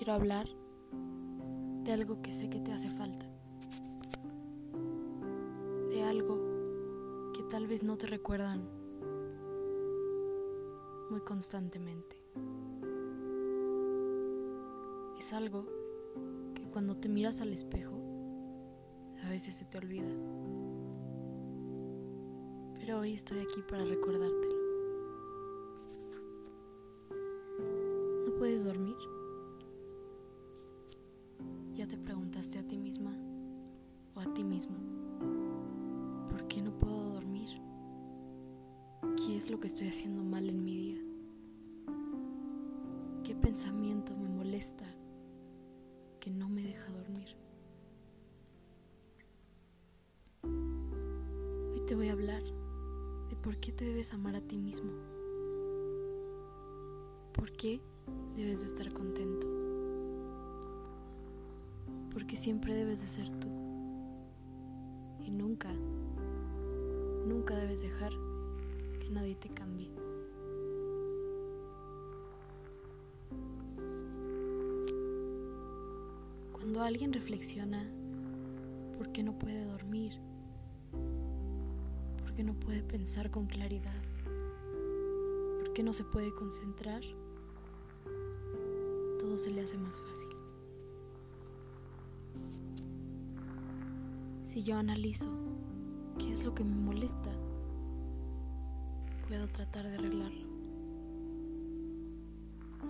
quiero hablar de algo que sé que te hace falta. De algo que tal vez no te recuerdan muy constantemente. Es algo que cuando te miras al espejo, a veces se te olvida. Pero hoy estoy aquí para recordártelo. ¿No puedes dormir? ¿Por qué no puedo dormir? ¿Qué es lo que estoy haciendo mal en mi día? ¿Qué pensamiento me molesta que no me deja dormir? Hoy te voy a hablar de por qué te debes amar a ti mismo. ¿Por qué debes de estar contento? Porque siempre debes de ser tú. Nunca debes dejar que nadie te cambie. Cuando alguien reflexiona por qué no puede dormir, por qué no puede pensar con claridad, por qué no se puede concentrar, todo se le hace más fácil. Si yo analizo qué es lo que me molesta, puedo tratar de arreglarlo.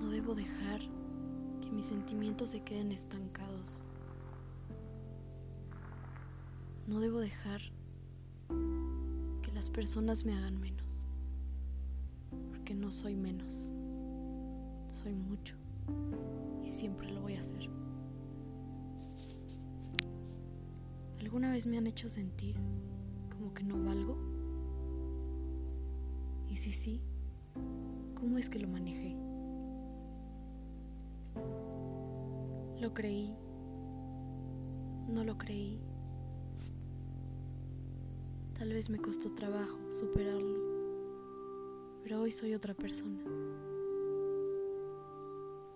No debo dejar que mis sentimientos se queden estancados. No debo dejar que las personas me hagan menos, porque no soy menos, soy mucho y siempre lo voy a hacer. ¿Alguna vez me han hecho sentir como que no valgo? Y si sí, ¿cómo es que lo manejé? Lo creí, no lo creí. Tal vez me costó trabajo superarlo, pero hoy soy otra persona.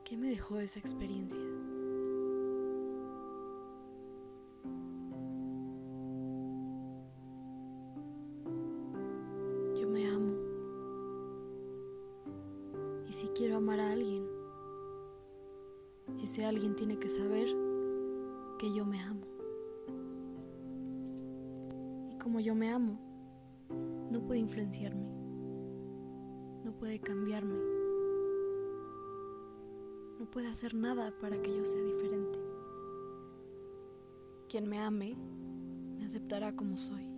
¿Qué me dejó esa experiencia? Alguien tiene que saber que yo me amo. Y como yo me amo, no puede influenciarme, no puede cambiarme, no puede hacer nada para que yo sea diferente. Quien me ame, me aceptará como soy.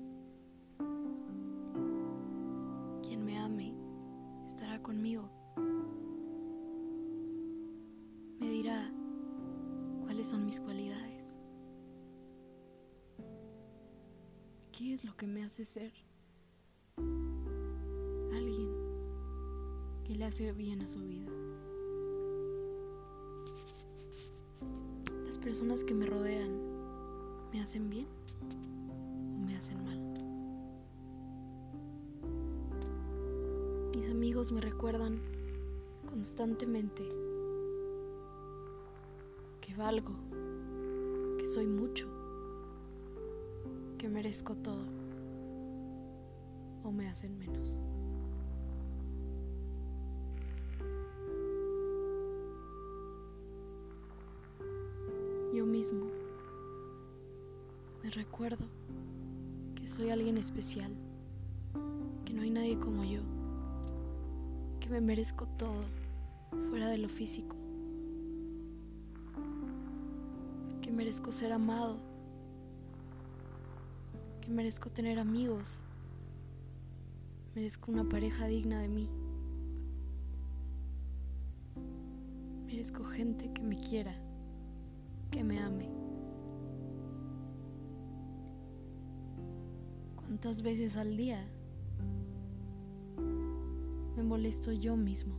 Que me hace ser alguien que le hace bien a su vida? Las personas que me rodean me hacen bien o me hacen mal. Mis amigos me recuerdan constantemente que valgo, que soy mucho, que merezco todo o me hacen menos. Yo mismo me recuerdo que soy alguien especial, que no hay nadie como yo, que me merezco todo fuera de lo físico, que merezco ser amado, que merezco tener amigos, merezco una pareja digna de mí, merezco gente que me quiera, que me ame. ¿Cuántas veces al día me molesto yo mismo?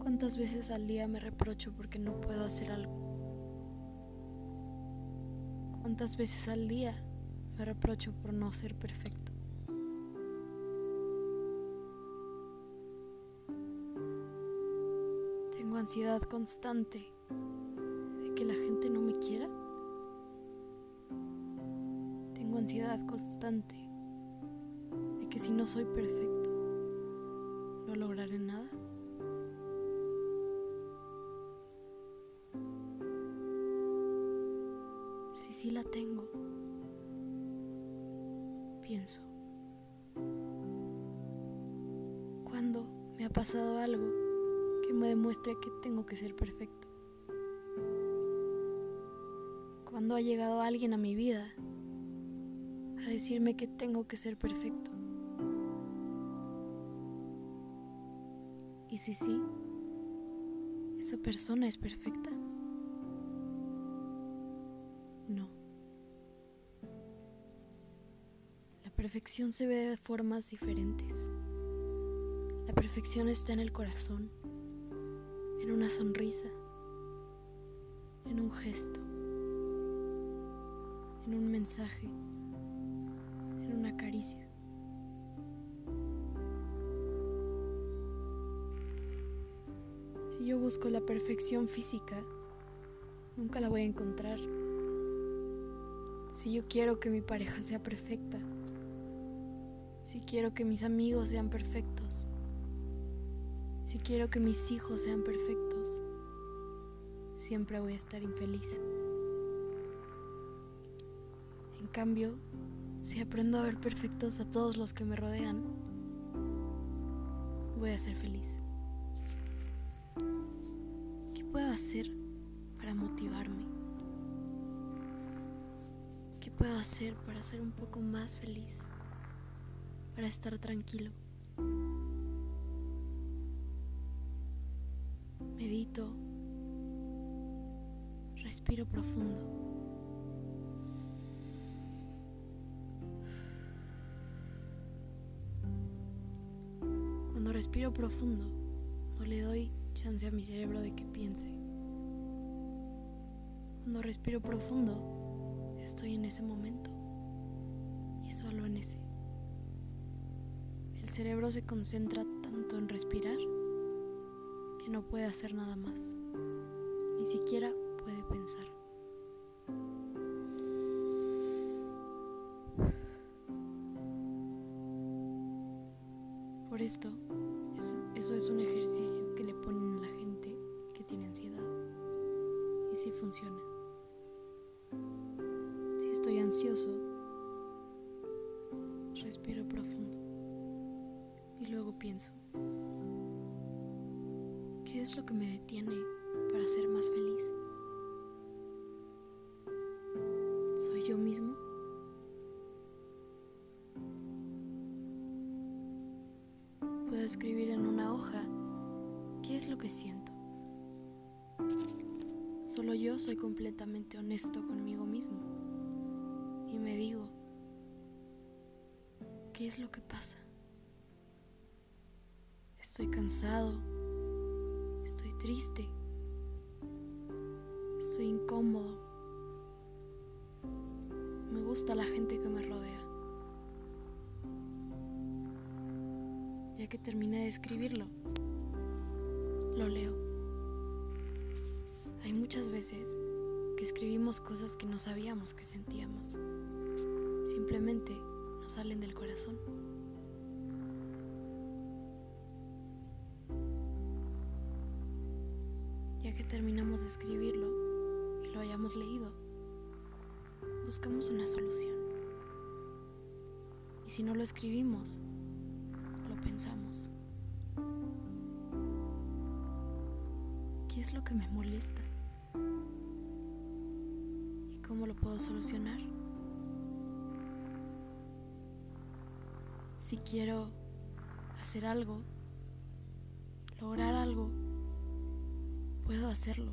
¿Cuántas veces al día me reprocho porque no puedo hacer algo? ¿Cuántas veces al día reprocho por no ser perfecto? ansiedad constante de que la gente no me quiera. Tengo ansiedad constante de que si no soy perfecto, que tengo que ser perfecto? ¿Cuándo ha llegado alguien a mi vida a decirme que tengo que ser perfecto? Y si sí, ¿esa persona es perfecta? No. La perfección se ve de formas diferentes. La perfección está en el corazón, en una sonrisa, en un gesto, en un mensaje, en una caricia. Si yo busco la perfección física, nunca la voy a encontrar. Si yo quiero que mi pareja sea perfecta, si quiero que mis amigos sean perfectos, si quiero que mis hijos sean perfectos, siempre voy a estar infeliz. En cambio, si aprendo a ver perfectos a todos los que me rodean, voy a ser feliz. ¿Qué puedo hacer para motivarme? ¿Qué puedo hacer para ser un poco más feliz? Para estar tranquilo. Respiro profundo. Cuando respiro profundo, no le doy chance a mi cerebro de que piense. Cuando respiro profundo, estoy en ese momento y solo en ese. El cerebro se concentra tanto en respirar que no puede hacer nada más, ni siquiera puede pensar. Por esto, eso, es un ejercicio que le ponen a la gente que tiene ansiedad. Y sí funciona. Si estoy ansioso, respiro profundo y luego pienso. ¿Qué es lo que me detiene para ser más feliz? ¿Soy yo mismo? Puedo escribir en una hoja qué es lo que siento. Solo yo soy completamente honesto conmigo mismo y me digo, ¿qué es lo que pasa? Estoy cansado triste. Estoy incómodo. Me gusta la gente que me rodea. Ya que terminé de escribirlo, lo leo. Hay muchas veces que escribimos cosas que no sabíamos que sentíamos. Simplemente nos salen del corazón. Que terminamos de escribirlo y lo hayamos leído, buscamos una solución. Y si no lo escribimos, lo pensamos. ¿Qué es lo que me molesta? ¿Y cómo lo puedo solucionar? Si quiero hacer algo, lograr algo, Puedo hacerlo,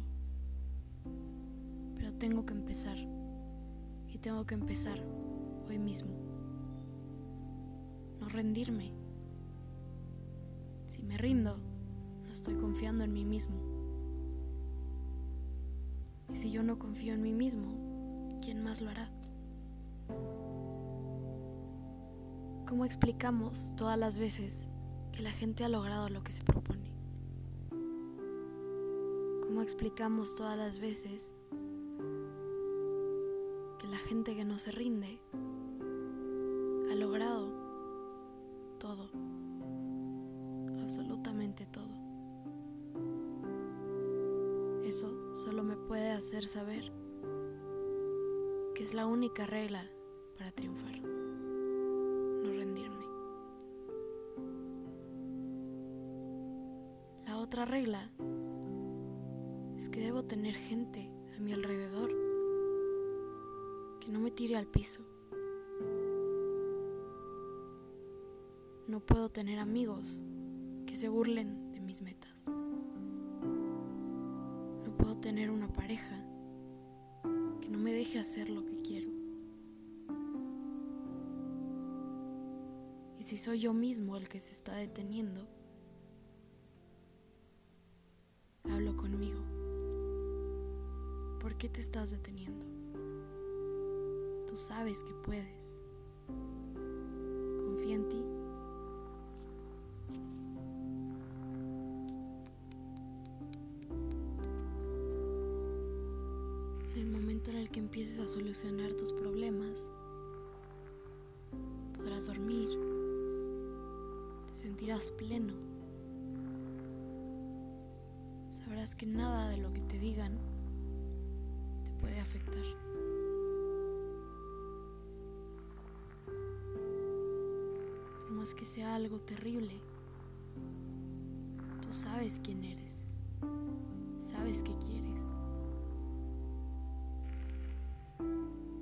pero tengo que empezar. Y tengo que empezar hoy mismo. No rendirme. Si me rindo, no estoy confiando en mí mismo. Y si yo no confío en mí mismo, ¿quién más lo hará? ¿Cómo explicamos todas las veces que la gente ha logrado lo que se propone? ¿Cómo explicamos todas las veces que la gente que no se rinde ha logrado todo? Absolutamente todo. Eso solo me puede hacer saber que es la única regla para triunfar. No rendirme. La otra regla es que debo tener gente a mi alrededor que no me tire al piso. No puedo tener amigos que se burlen de mis metas. No puedo tener una pareja que no me deje hacer lo que quiero. Y si soy yo mismo el que se está deteniendo, qué te estás deteniendo? Tú sabes que puedes. Confía en ti. En el momento en el que empieces a solucionar tus problemas, podrás dormir, te sentirás pleno, sabrás que nada de lo que te digan afectar. Por más que sea algo terrible, tú sabes quién eres, sabes qué quieres.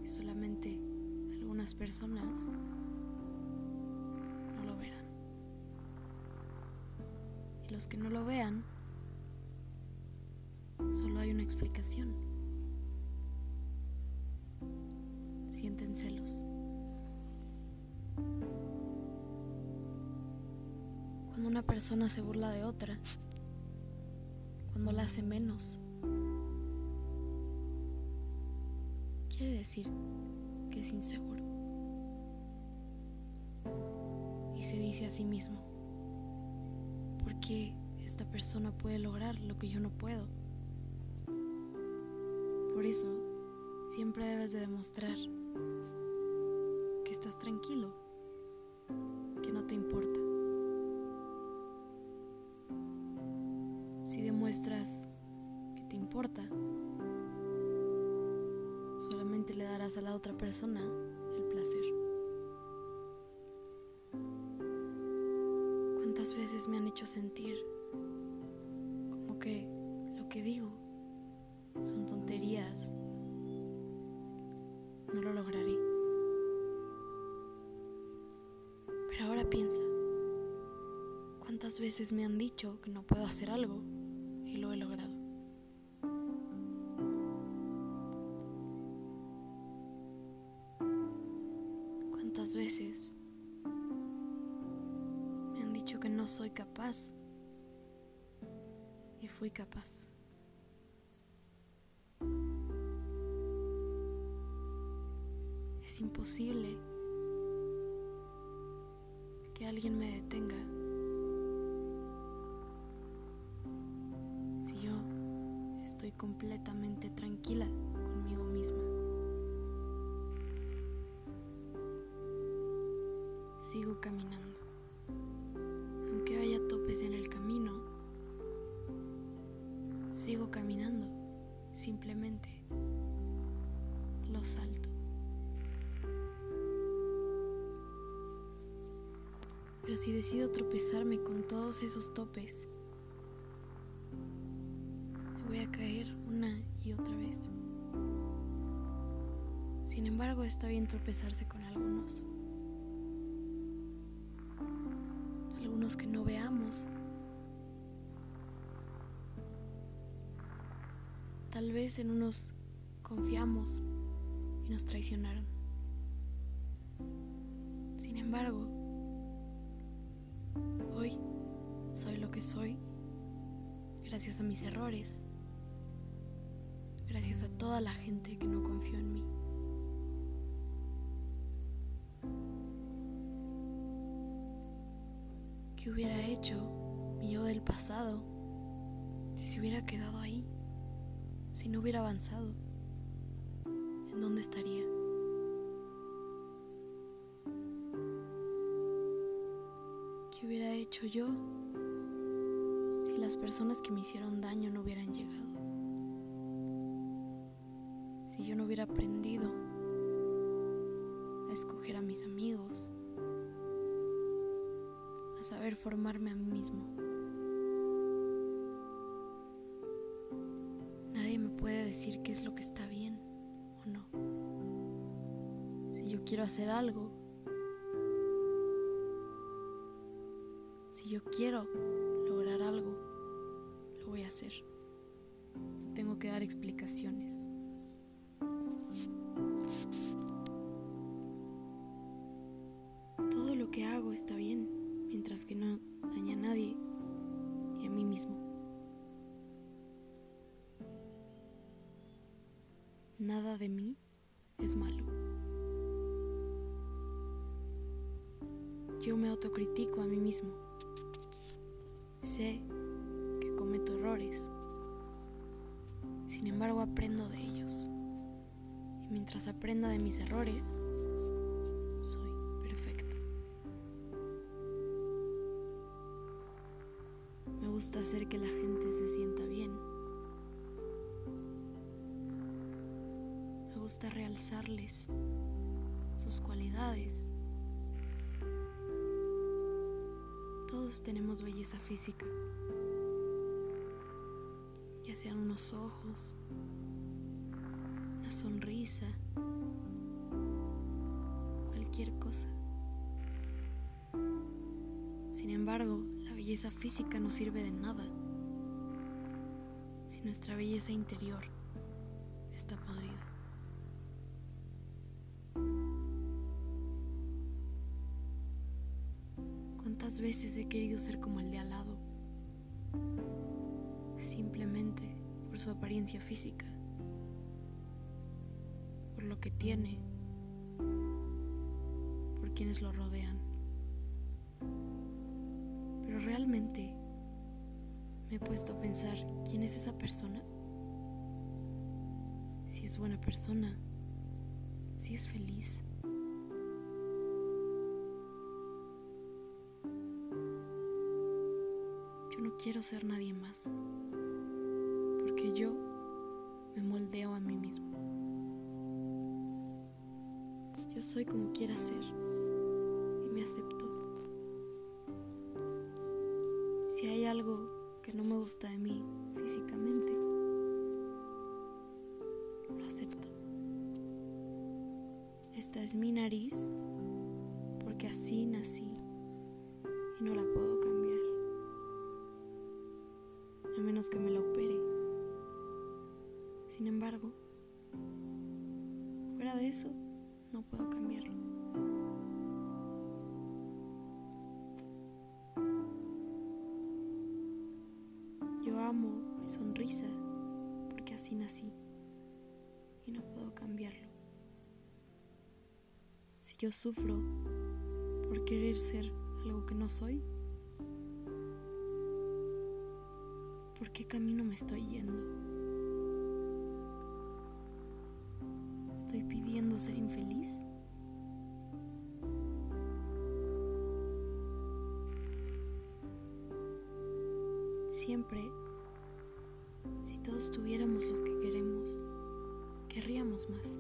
Y solamente algunas personas no lo verán. Y los que no lo vean, solo hay una explicación. Sienten celos. Cuando una persona se burla de otra, cuando la hace menos, quiere decir que es inseguro. Y se dice a sí mismo, ¿por qué esta persona puede lograr lo que yo no puedo? Por eso, siempre debes de demostrar que estás tranquilo, que no te importa. Si demuestras que te importa, solamente le darás a la otra persona el placer. ¿Cuántas veces me han hecho sentir como que lo que digo son tonterías? Lo lograré. Pero ahora piensa, ¿cuántas veces me han dicho que no puedo hacer algo y lo he logrado? ¿Cuántas veces me han dicho que no soy capaz y fui capaz? Es imposible que alguien me detenga si yo estoy completamente tranquila conmigo misma. Sigo caminando. Aunque haya topes en el camino, sigo caminando. Simplemente lo salto. Pero si decido tropezarme con todos esos topes, me voy a caer una y otra vez. Sin embargo, está bien tropezarse con algunos. Algunos que no veamos. Tal vez en unos confiamos y nos traicionaron. Sin embargo, soy gracias a mis errores, gracias a toda la gente que no confió en mí. ¿Qué hubiera hecho mi yo del pasado si se hubiera quedado ahí? si no hubiera avanzado? ¿En dónde estaría? ¿Qué hubiera hecho yo las personas que me hicieron daño no hubieran llegado? Si yo no hubiera aprendido a escoger a mis amigos, a saber formarme a mí mismo. Nadie me puede decir qué es lo que está bien o no. Si yo quiero hacer algo, si yo quiero voy a hacer. Tengo que dar explicaciones. Todo lo que hago está bien mientras que no daña a nadie y a mí mismo. Nada de mí es malo. Yo me autocritico a mí mismo. Sé Sin embargo, aprendo de ellos. Y mientras aprenda de mis errores, soy perfecto. Me gusta hacer que la gente se sienta bien. Me gusta realzarles sus cualidades. Todos tenemos belleza física, sean unos ojos, una sonrisa, cualquier cosa. Sin embargo, la belleza física no sirve de nada si nuestra belleza interior está podrida. ¿Cuántas veces he querido ser como el de al lado? Simplemente por su apariencia física, por lo que tiene, por quienes lo rodean. Pero realmente me he puesto a pensar quién es esa persona. Si es buena persona, si es feliz. Yo no quiero ser nadie más, yo me moldeo a mí mismo. Yo soy como quiera ser y me acepto. Si hay algo que no me gusta de mí físicamente, lo acepto. Esta es mi nariz porque así nací y no la puedo cambiar. A menos que me la opere. Sin embargo, fuera de eso, no puedo cambiarlo. Yo amo mi sonrisa porque así nací y no puedo cambiarlo. Si yo sufro por querer ser algo que no soy, ¿por qué camino me estoy yendo? ¿Estoy pidiendo ser infeliz? Siempre, si todos tuviéramos los que queremos, querríamos más.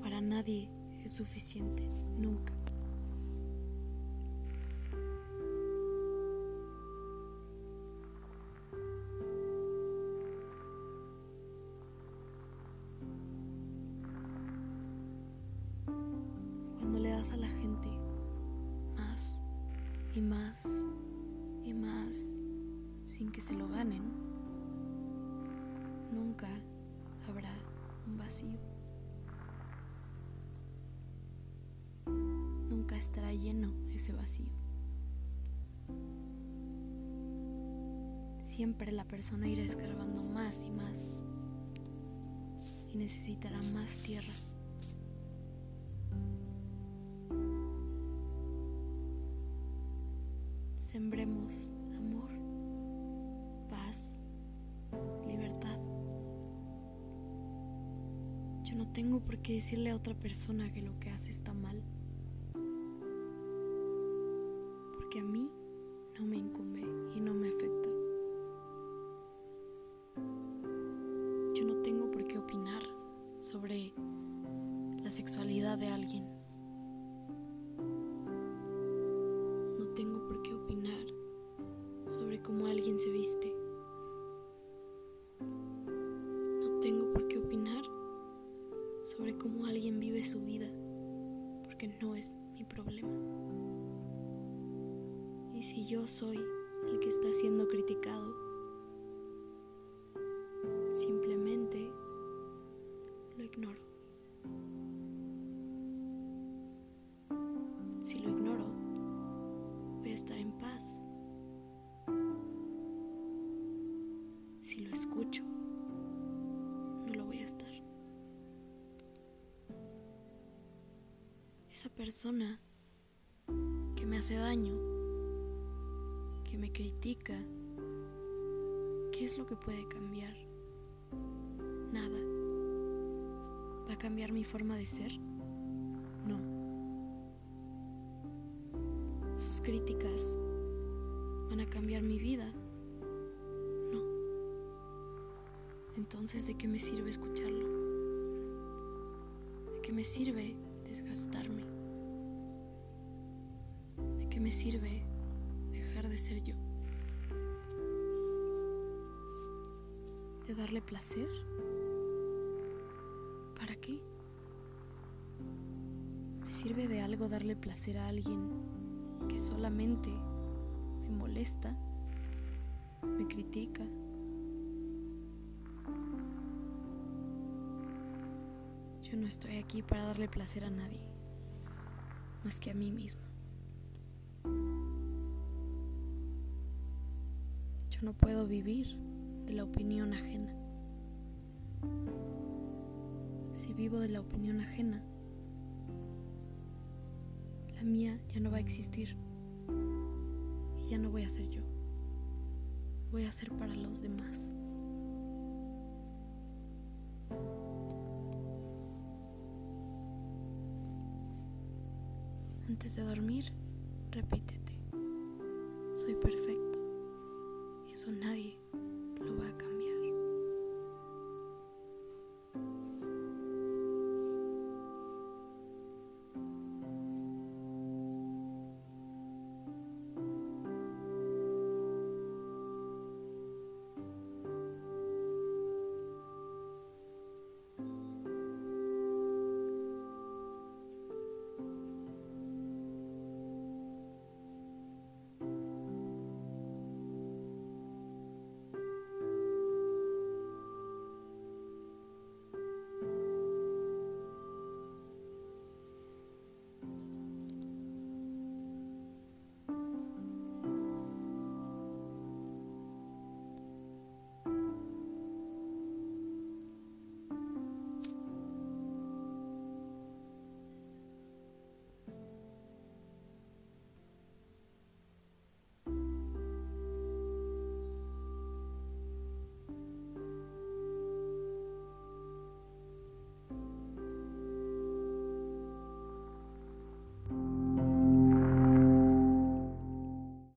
Para nadie es suficiente, nunca. Y más y más sin que se lo ganen, nunca habrá un vacío. Nunca estará lleno ese vacío. Siempre la persona irá escarbando más y más y necesitará más tierra. Qué decirle a otra persona que lo que hace está mal. Porque a mí no me incumbe y no me afecta. Yo no tengo por qué opinar sobre la sexualidad de alguien. En paz. Si lo escucho, no lo voy a estar. Esa persona que me hace daño, que me critica, ¿qué es lo que puede cambiar? Nada. ¿Va a cambiar mi forma de ser? No. Sus críticas Entonces, ¿de qué me sirve escucharlo? ¿De qué me sirve desgastarme? ¿De qué me sirve dejar de ser yo? ¿De darle placer? ¿Para qué? ¿Me sirve de algo darle placer a alguien que solamente me molesta, me critica. Yo no estoy aquí para darle placer a nadie, más que a mí mismo. Yo no puedo vivir de la opinión ajena. Si vivo de la opinión ajena, la mía ya no va a existir. Y ya no voy a ser yo. Voy a ser para los demás. Antes de dormir, repítete. Soy perfecto. Eso nadie